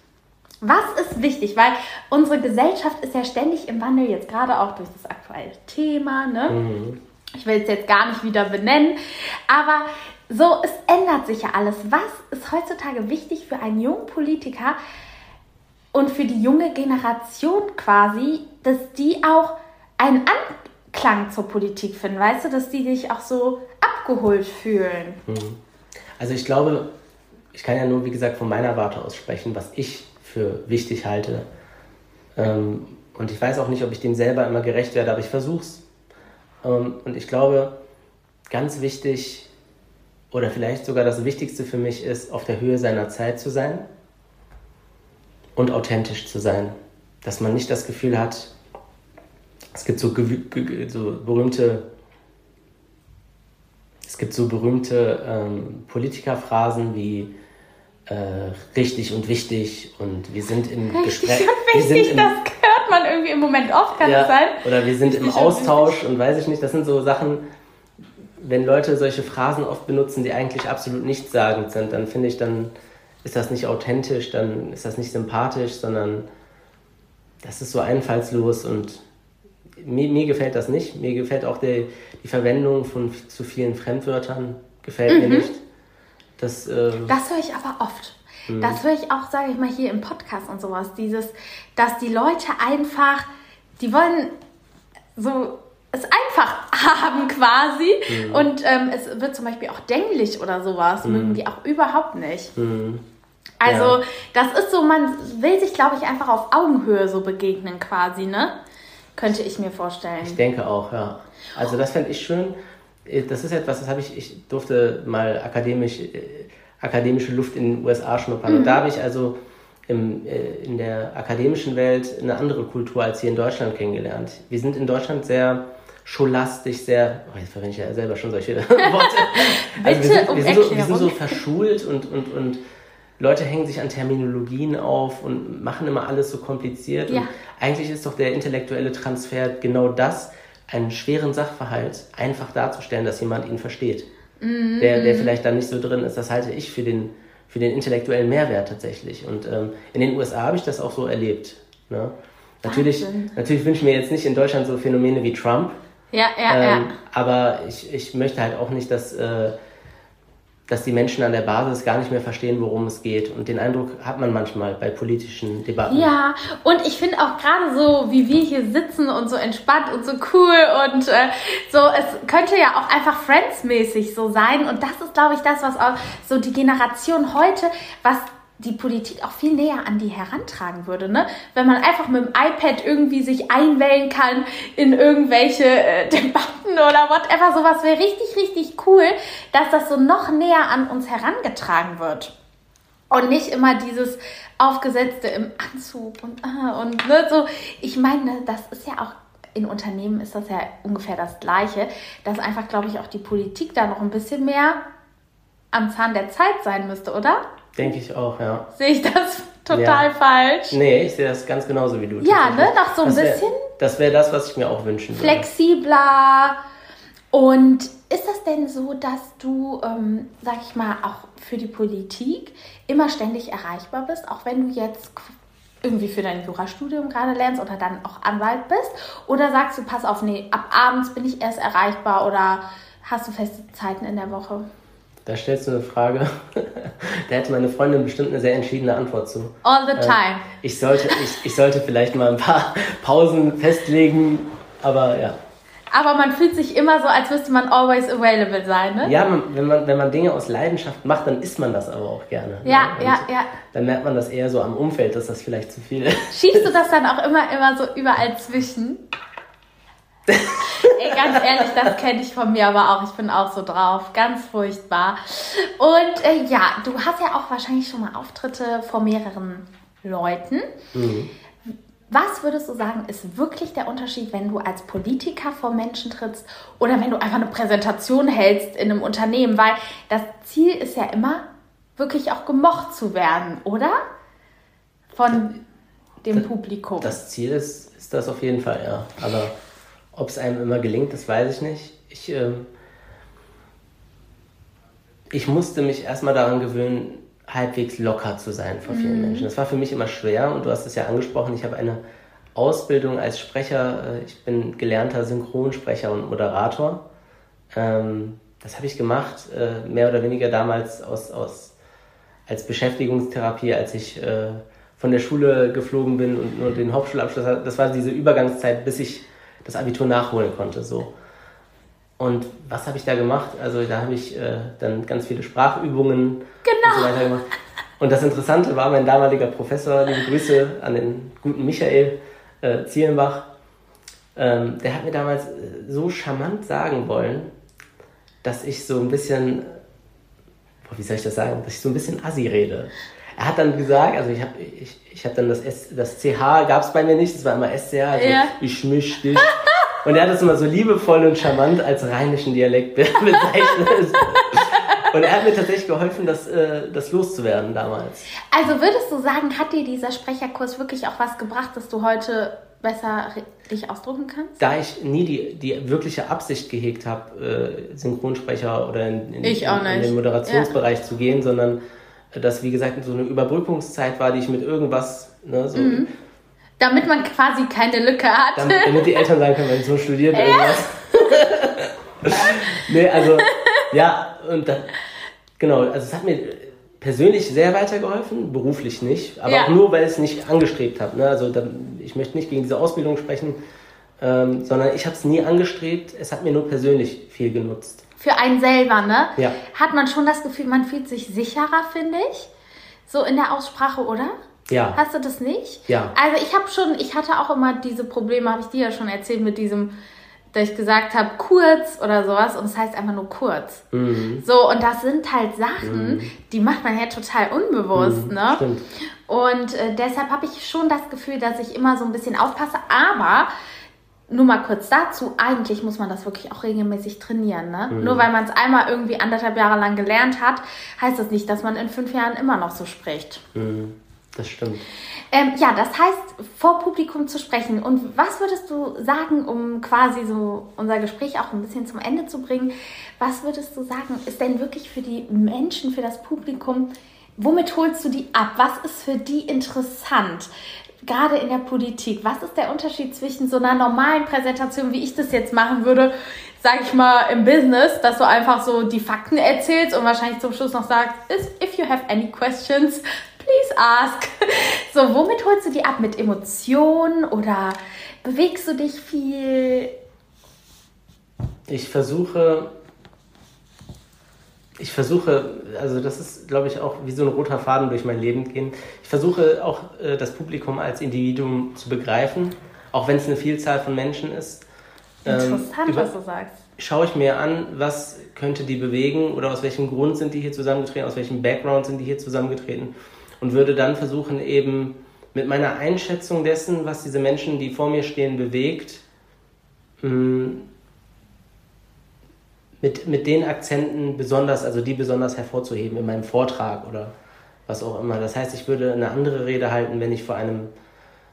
Was ist wichtig? Weil unsere Gesellschaft ist ja ständig im Wandel, jetzt gerade auch durch das aktuelle Thema. Ne? Mhm. Ich will es jetzt gar nicht wieder benennen, aber so, es ändert sich ja alles. Was ist heutzutage wichtig für einen jungen Politiker und für die junge Generation quasi, dass die auch einen Anklang zur Politik finden, weißt du, dass die sich auch so abgeholt fühlen? Mhm. Also ich glaube, ich kann ja nur, wie gesagt, von meiner Warte aus sprechen, was ich für wichtig halte. Ähm, und ich weiß auch nicht, ob ich dem selber immer gerecht werde, aber ich versuche es. Ähm, und ich glaube, ganz wichtig oder vielleicht sogar das Wichtigste für mich ist, auf der Höhe seiner Zeit zu sein und authentisch zu sein. Dass man nicht das Gefühl hat, es gibt so, so berühmte es gibt so berühmte ähm, Politikerphrasen wie äh, richtig und wichtig und wir sind im richtig Gespräch. Und wichtig, im, das hört man irgendwie im Moment oft, kann ja, das sein? Oder wir sind richtig im Austausch und, und weiß ich nicht, das sind so Sachen, wenn Leute solche Phrasen oft benutzen, die eigentlich absolut nichtssagend sind, dann finde ich, dann ist das nicht authentisch, dann ist das nicht sympathisch, sondern das ist so einfallslos und mir, mir gefällt das nicht. Mir gefällt auch die, die Verwendung von zu vielen Fremdwörtern, gefällt mhm. mir nicht. Das, äh, das höre ich aber oft. Mhm. Das höre ich auch, sage ich mal, hier im Podcast und sowas. Dieses, dass die Leute einfach, die wollen so es einfach haben quasi. Mhm. Und ähm, es wird zum Beispiel auch dänglich oder sowas, mhm. mögen die auch überhaupt nicht. Mhm. Also, ja. das ist so, man will sich, glaube ich, einfach auf Augenhöhe so begegnen quasi, ne? Könnte ich mir vorstellen. Ich denke auch, ja. Also, das fände ich schön. Äh, das ist etwas, das habe ich, ich durfte mal akademisch äh, akademische Luft in den USA schnuppern. Mhm. Und da habe ich also im, äh, in der akademischen Welt eine andere Kultur als hier in Deutschland kennengelernt. Wir sind in Deutschland sehr scholastisch, sehr, oh, jetzt verwende ich ja selber schon solche Worte. also wir, sind, wir, sind so, wir sind so verschult und, und, und Leute hängen sich an Terminologien auf und machen immer alles so kompliziert. Ja. Und eigentlich ist doch der intellektuelle Transfer genau das, einen schweren Sachverhalt einfach darzustellen, dass jemand ihn versteht. Mhm. Der, der vielleicht da nicht so drin ist. Das halte ich für den, für den intellektuellen Mehrwert tatsächlich. Und ähm, in den USA habe ich das auch so erlebt. Ne? Natürlich, natürlich wünsche ich mir jetzt nicht in Deutschland so Phänomene wie Trump. Ja, ja, ähm, ja. Aber ich, ich möchte halt auch nicht, dass. Äh, dass die Menschen an der Basis gar nicht mehr verstehen, worum es geht. Und den Eindruck hat man manchmal bei politischen Debatten. Ja, und ich finde auch gerade so, wie wir hier sitzen und so entspannt und so cool und äh, so, es könnte ja auch einfach Friends-mäßig so sein. Und das ist, glaube ich, das, was auch so die Generation heute, was die Politik auch viel näher an die herantragen würde, ne? Wenn man einfach mit dem iPad irgendwie sich einwählen kann in irgendwelche äh, Debatten oder whatever, sowas wäre richtig, richtig cool, dass das so noch näher an uns herangetragen wird. Und nicht immer dieses aufgesetzte im Anzug und, ah, und ne, so. Ich meine, das ist ja auch in Unternehmen ist das ja ungefähr das Gleiche, dass einfach, glaube ich, auch die Politik da noch ein bisschen mehr am Zahn der Zeit sein müsste, oder? Denke ich auch, ja. Sehe ich das total ja. falsch? Nee, ich sehe das ganz genauso wie du. Ja, ne? Noch so ein das wär, bisschen. Das wäre das, was ich mir auch wünschen würde. Flexibler. Und ist das denn so, dass du, ähm, sag ich mal, auch für die Politik immer ständig erreichbar bist, auch wenn du jetzt irgendwie für dein Jurastudium gerade lernst oder dann auch Anwalt bist? Oder sagst du, pass auf, nee, ab abends bin ich erst erreichbar oder hast du feste Zeiten in der Woche? Da stellst du eine Frage, da hätte meine Freundin bestimmt eine sehr entschiedene Antwort zu. All the ähm, time. ich, sollte, ich, ich sollte vielleicht mal ein paar Pausen festlegen, aber ja. Aber man fühlt sich immer so, als müsste man always available sein, ne? Ja, man, wenn, man, wenn man Dinge aus Leidenschaft macht, dann isst man das aber auch gerne. Ja, ne? ja, ja. Dann merkt man das eher so am Umfeld, dass das vielleicht zu viel ist. Schiebst du das dann auch immer, immer so überall zwischen? Ey, ganz ehrlich, das kenne ich von mir aber auch. Ich bin auch so drauf. Ganz furchtbar. Und äh, ja, du hast ja auch wahrscheinlich schon mal Auftritte vor mehreren Leuten. Mhm. Was würdest du sagen, ist wirklich der Unterschied, wenn du als Politiker vor Menschen trittst oder wenn du einfach eine Präsentation hältst in einem Unternehmen? Weil das Ziel ist ja immer, wirklich auch gemocht zu werden, oder? Von dem das, Publikum. Das Ziel ist, ist das auf jeden Fall, ja. Aber ob es einem immer gelingt, das weiß ich nicht. Ich, äh, ich musste mich erstmal daran gewöhnen, halbwegs locker zu sein vor vielen mhm. Menschen. Das war für mich immer schwer und du hast es ja angesprochen, ich habe eine Ausbildung als Sprecher, äh, ich bin gelernter Synchronsprecher und Moderator. Ähm, das habe ich gemacht, äh, mehr oder weniger damals aus, aus, als Beschäftigungstherapie, als ich äh, von der Schule geflogen bin und nur den Hauptschulabschluss hatte. Das war diese Übergangszeit, bis ich das Abitur nachholen konnte. So. Und was habe ich da gemacht? Also da habe ich äh, dann ganz viele Sprachübungen genau. und so weiter gemacht. Und das Interessante war, mein damaliger Professor, liebe Grüße an den guten Michael äh, Zielenbach, ähm, der hat mir damals äh, so charmant sagen wollen, dass ich so ein bisschen, boah, wie soll ich das sagen, dass ich so ein bisschen assi rede. Er hat dann gesagt, also ich habe ich, ich hab dann das, S, das CH gab es bei mir nicht, das war immer SCH, also ja. ich misch dich. Und er hat das immer so liebevoll und charmant als rheinischen Dialekt bezeichnet. Und er hat mir tatsächlich geholfen, das, äh, das loszuwerden damals. Also würdest du sagen, hat dir dieser Sprecherkurs wirklich auch was gebracht, dass du heute besser dich ausdrücken kannst? Da ich nie die, die wirkliche Absicht gehegt habe, äh, Synchronsprecher oder in, in, in, in den Moderationsbereich ja. zu gehen, sondern das, wie gesagt, so eine Überbrückungszeit war, die ich mit irgendwas, ne, so. Mhm. Damit man quasi keine Lücke hat. Damit, damit die Eltern sagen können, wenn so studiert ja. irgendwas. nee, also, ja, und dann, genau, also es hat mir persönlich sehr weitergeholfen, beruflich nicht, aber ja. auch nur, weil ich es nicht angestrebt habe. Ne? Also dann, ich möchte nicht gegen diese Ausbildung sprechen, ähm, sondern ich habe es nie angestrebt, es hat mir nur persönlich viel genutzt für einen selber, ne? Ja. Hat man schon das Gefühl, man fühlt sich sicherer, finde ich. So in der Aussprache, oder? Ja. Hast du das nicht? Ja. Also ich habe schon, ich hatte auch immer diese Probleme, habe ich dir ja schon erzählt, mit diesem dass ich gesagt habe, kurz oder sowas und es heißt einfach nur kurz. Mhm. So, und das sind halt Sachen, mhm. die macht man ja total unbewusst, mhm, ne? Stimmt. Und äh, deshalb habe ich schon das Gefühl, dass ich immer so ein bisschen aufpasse, aber nur mal kurz dazu, eigentlich muss man das wirklich auch regelmäßig trainieren. Ne? Mhm. Nur weil man es einmal irgendwie anderthalb Jahre lang gelernt hat, heißt das nicht, dass man in fünf Jahren immer noch so spricht. Mhm. Das stimmt. Ähm, ja, das heißt, vor Publikum zu sprechen. Und was würdest du sagen, um quasi so unser Gespräch auch ein bisschen zum Ende zu bringen? Was würdest du sagen, ist denn wirklich für die Menschen, für das Publikum, womit holst du die ab? Was ist für die interessant? Gerade in der Politik, was ist der Unterschied zwischen so einer normalen Präsentation, wie ich das jetzt machen würde, sag ich mal, im Business, dass du einfach so die Fakten erzählst und wahrscheinlich zum Schluss noch sagst, if you have any questions, please ask. So, womit holst du die ab? Mit Emotionen oder bewegst du dich viel? Ich versuche, ich versuche, also das ist, glaube ich, auch wie so ein roter Faden durch mein Leben gehen. Ich versuche auch äh, das Publikum als Individuum zu begreifen, auch wenn es eine Vielzahl von Menschen ist. Ähm, Interessant, ähm, was du sagst. Schaue ich mir an, was könnte die bewegen oder aus welchem Grund sind die hier zusammengetreten, aus welchem Background sind die hier zusammengetreten und würde dann versuchen, eben mit meiner Einschätzung dessen, was diese Menschen, die vor mir stehen, bewegt, mm, mit, mit den Akzenten besonders, also die besonders hervorzuheben in meinem Vortrag oder was auch immer. Das heißt, ich würde eine andere Rede halten, wenn ich vor einem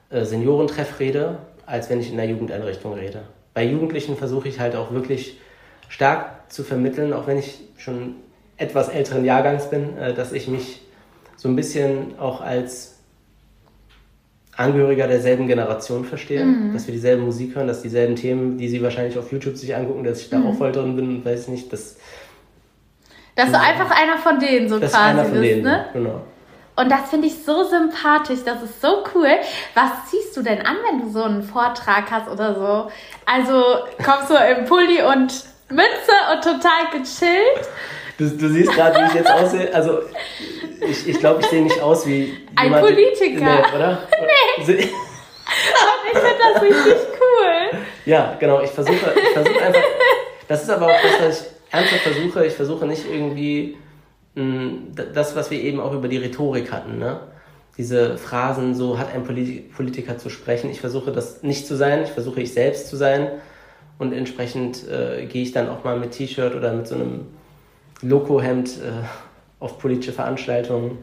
äh, Seniorentreff rede, als wenn ich in der Jugendeinrichtung rede. Bei Jugendlichen versuche ich halt auch wirklich stark zu vermitteln, auch wenn ich schon etwas älteren Jahrgangs bin, äh, dass ich mich so ein bisschen auch als Angehöriger derselben Generation verstehe, mhm. dass wir dieselbe Musik hören, dass dieselben Themen, die sie wahrscheinlich auf YouTube sich angucken, dass ich da mhm. auch voll drin bin und weiß nicht, dass. Dass du einfach einer von denen so quasi einer von bist, denen, ne? Genau. Und das finde ich so sympathisch, das ist so cool. Was ziehst du denn an, wenn du so einen Vortrag hast oder so? Also kommst du im Pulli und Mütze und total gechillt? Du, du siehst gerade, wie ich jetzt aussehe. Also, ich, ich glaube, ich sehe nicht aus wie. Ein jemand, Politiker. Nee, oder? Nee. Und ich finde das richtig cool. Ja, genau. Ich versuche ich versuche einfach. Das ist aber auch das, was ich ernsthaft versuche. Ich versuche nicht irgendwie mh, hm, das, was wir eben auch über die Rhetorik hatten, ne? Diese Phrasen, so hat ein Politiker zu sprechen. Ich versuche das nicht zu sein. Ich versuche ich selbst zu sein. Und entsprechend äh, gehe ich dann auch mal mit T-Shirt oder mit so einem Lokohemd äh, auf politische Veranstaltungen.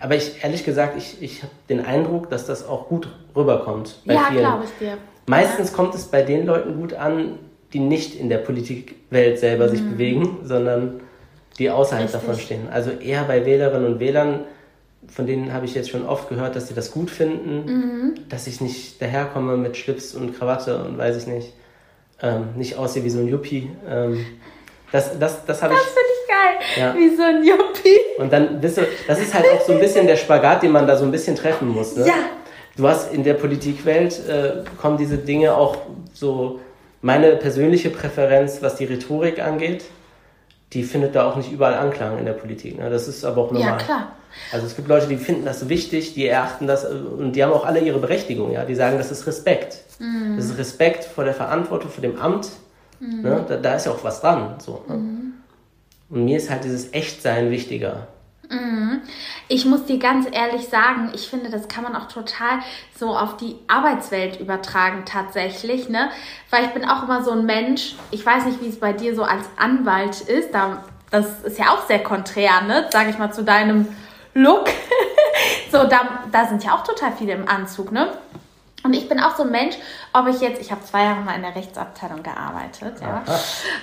Aber ich, ehrlich gesagt, ich, ich habe den Eindruck, dass das auch gut rüberkommt. Bei ja, glaube ich dir. Meistens ja. kommt es bei den Leuten gut an, die nicht in der Politikwelt selber mhm. sich bewegen, sondern die außerhalb Richtig. davon stehen. Also eher bei Wählerinnen und Wählern, von denen habe ich jetzt schon oft gehört, dass sie das gut finden, mhm. dass ich nicht daherkomme mit Schlips und Krawatte und weiß ich nicht, ähm, nicht aussehe wie so ein Yuppie. Ähm, das das, das habe ich. Ja. Wie so ein Yuppie. Und dann bist du, das ist halt auch so ein bisschen der Spagat, den man da so ein bisschen treffen muss. Ne? Ja. Du hast in der Politikwelt, äh, kommen diese Dinge auch so, meine persönliche Präferenz, was die Rhetorik angeht, die findet da auch nicht überall Anklang in der Politik. Ne? Das ist aber auch normal. Ja, klar. Also es gibt Leute, die finden das wichtig, die erachten das äh, und die haben auch alle ihre Berechtigung. Ja? Die sagen, das ist Respekt. Mhm. Das ist Respekt vor der Verantwortung, vor dem Amt. Mhm. Ne? Da, da, ist ja auch was dran. So, ne? mhm. Und mir ist halt dieses Echtsein wichtiger. Mhm. Ich muss dir ganz ehrlich sagen, ich finde, das kann man auch total so auf die Arbeitswelt übertragen tatsächlich, ne? Weil ich bin auch immer so ein Mensch, ich weiß nicht, wie es bei dir so als Anwalt ist, da, das ist ja auch sehr konträr, ne? Sag ich mal, zu deinem Look. so, da, da sind ja auch total viele im Anzug, ne? Und ich bin auch so ein Mensch, ob ich jetzt, ich habe zwei Jahre mal in der Rechtsabteilung gearbeitet, ja,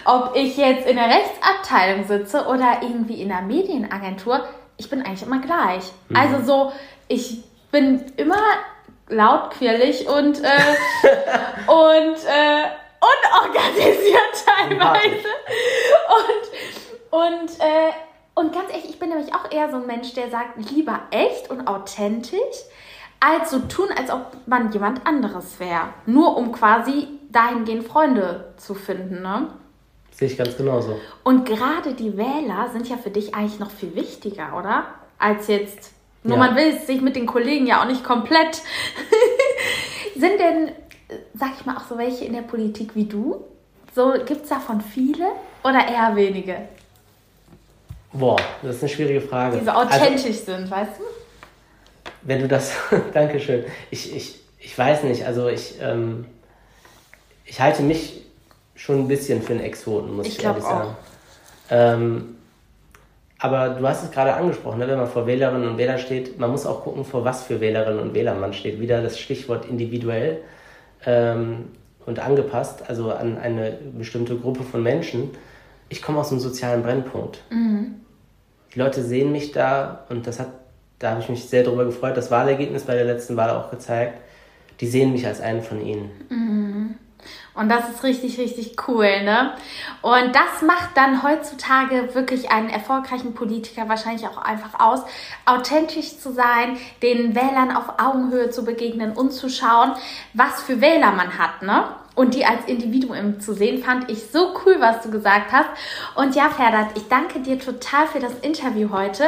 ob ich jetzt in der Rechtsabteilung sitze oder irgendwie in der Medienagentur, ich bin eigentlich immer gleich. Mhm. Also so, ich bin immer laut, quirlig und, äh, und äh, unorganisiert teilweise. Und, und, äh, und ganz ehrlich, ich bin nämlich auch eher so ein Mensch, der sagt, lieber echt und authentisch als so tun, als ob man jemand anderes wäre. Nur um quasi dahingehend Freunde zu finden, ne? Sehe ich ganz genauso. Und gerade die Wähler sind ja für dich eigentlich noch viel wichtiger, oder? Als jetzt. Nur ja. man will sich mit den Kollegen ja auch nicht komplett. sind denn, sag ich mal, auch so welche in der Politik wie du? So, gibt es davon viele oder eher wenige? Boah, das ist eine schwierige Frage. Die so authentisch also, sind, weißt du? Wenn du das, Dankeschön. Ich, ich, ich weiß nicht, also ich, ähm, ich halte mich schon ein bisschen für einen Exoten, muss ich, ich ehrlich sagen. Ähm, aber du hast es gerade angesprochen, ne? wenn man vor Wählerinnen und Wählern steht, man muss auch gucken, vor was für Wählerinnen und Wählern man steht. Wieder das Stichwort individuell ähm, und angepasst, also an eine bestimmte Gruppe von Menschen. Ich komme aus einem sozialen Brennpunkt. Mhm. Die Leute sehen mich da und das hat, da habe ich mich sehr darüber gefreut. Das Wahlergebnis bei der letzten Wahl auch gezeigt. Die sehen mich als einen von ihnen. Mhm. Und das ist richtig, richtig cool, ne? Und das macht dann heutzutage wirklich einen erfolgreichen Politiker wahrscheinlich auch einfach aus, authentisch zu sein, den Wählern auf Augenhöhe zu begegnen und zu schauen, was für Wähler man hat, ne? Und die als Individuum zu sehen, fand ich so cool, was du gesagt hast. Und ja, Ferdat, ich danke dir total für das Interview heute.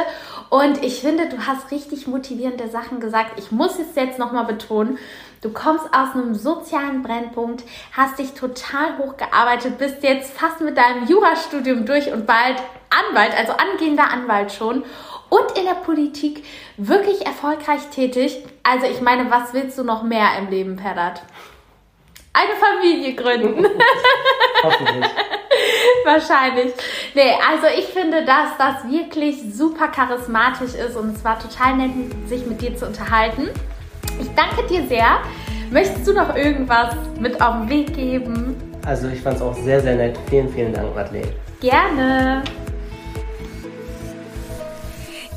Und ich finde, du hast richtig motivierende Sachen gesagt. Ich muss es jetzt nochmal betonen. Du kommst aus einem sozialen Brennpunkt, hast dich total hochgearbeitet, bist jetzt fast mit deinem Jurastudium durch und bald Anwalt, also angehender Anwalt schon und in der Politik wirklich erfolgreich tätig. Also ich meine, was willst du noch mehr im Leben, Ferdat? Eine Familie gründen. Hoffentlich. Wahrscheinlich. Nee, also ich finde, dass das wirklich super charismatisch ist und es war total nett, sich mit dir zu unterhalten. Ich danke dir sehr. Möchtest du noch irgendwas mit auf den Weg geben? Also ich fand es auch sehr, sehr nett. Vielen, vielen Dank, Madeleine. Gerne.